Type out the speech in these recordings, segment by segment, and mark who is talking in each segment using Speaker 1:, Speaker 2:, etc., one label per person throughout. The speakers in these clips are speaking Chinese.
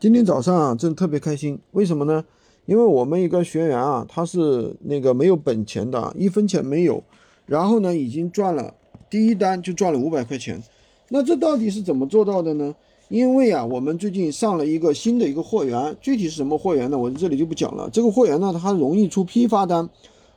Speaker 1: 今天早上啊，真特别开心，为什么呢？因为我们一个学员啊，他是那个没有本钱的，一分钱没有，然后呢，已经赚了第一单就赚了五百块钱。那这到底是怎么做到的呢？因为啊，我们最近上了一个新的一个货源，具体是什么货源呢？我这里就不讲了。这个货源呢，它容易出批发单，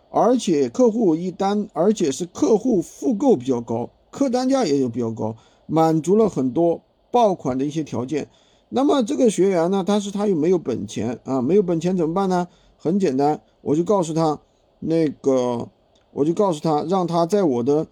Speaker 1: 而且客户一单，而且是客户复购比较高，客单价也有比较高，满足了很多爆款的一些条件。那么这个学员呢，但是他又没有本钱啊，没有本钱怎么办呢？很简单，我就告诉他，那个我就告诉他，让他在我的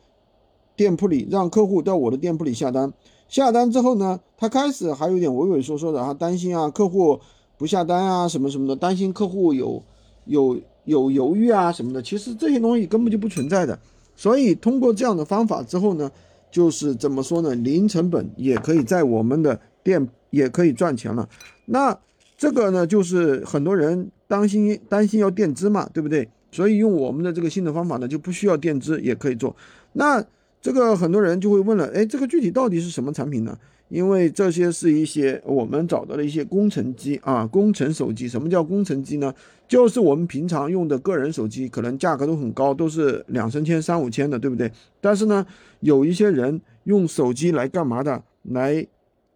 Speaker 1: 店铺里，让客户到我的店铺里下单。下单之后呢，他开始还有点畏畏缩缩的，他担心啊，客户不下单啊，什么什么的，担心客户有有有犹豫啊什么的。其实这些东西根本就不存在的。所以通过这样的方法之后呢，就是怎么说呢？零成本也可以在我们的店。也可以赚钱了，那这个呢，就是很多人担心担心要垫资嘛，对不对？所以用我们的这个新的方法呢，就不需要垫资也可以做。那这个很多人就会问了，哎，这个具体到底是什么产品呢？因为这些是一些我们找到的一些工程机啊，工程手机。什么叫工程机呢？就是我们平常用的个人手机，可能价格都很高，都是两三千、三五千的，对不对？但是呢，有一些人用手机来干嘛的？来。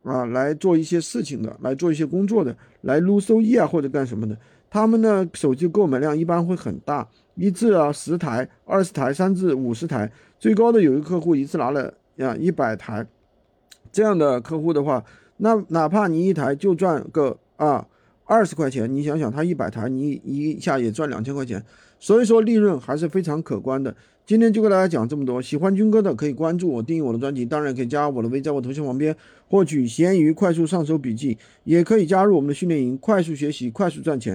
Speaker 1: 啊，来做一些事情的，来做一些工作的，来撸收益啊，或者干什么的。他们呢，手机购买量一般会很大，一至啊十台、二十台、三至五十台，最高的有一个客户一次拿了呀一百台。这样的客户的话，那哪怕你一台就赚个啊二十块钱，你想想他一百台，你一下也赚两千块钱，所以说利润还是非常可观的。今天就跟大家讲这么多，喜欢军哥的可以关注我、订阅我的专辑，当然也可以加我的微，在我头像旁边获取闲鱼快速上手笔记，也可以加入我们的训练营，快速学习，快速赚钱。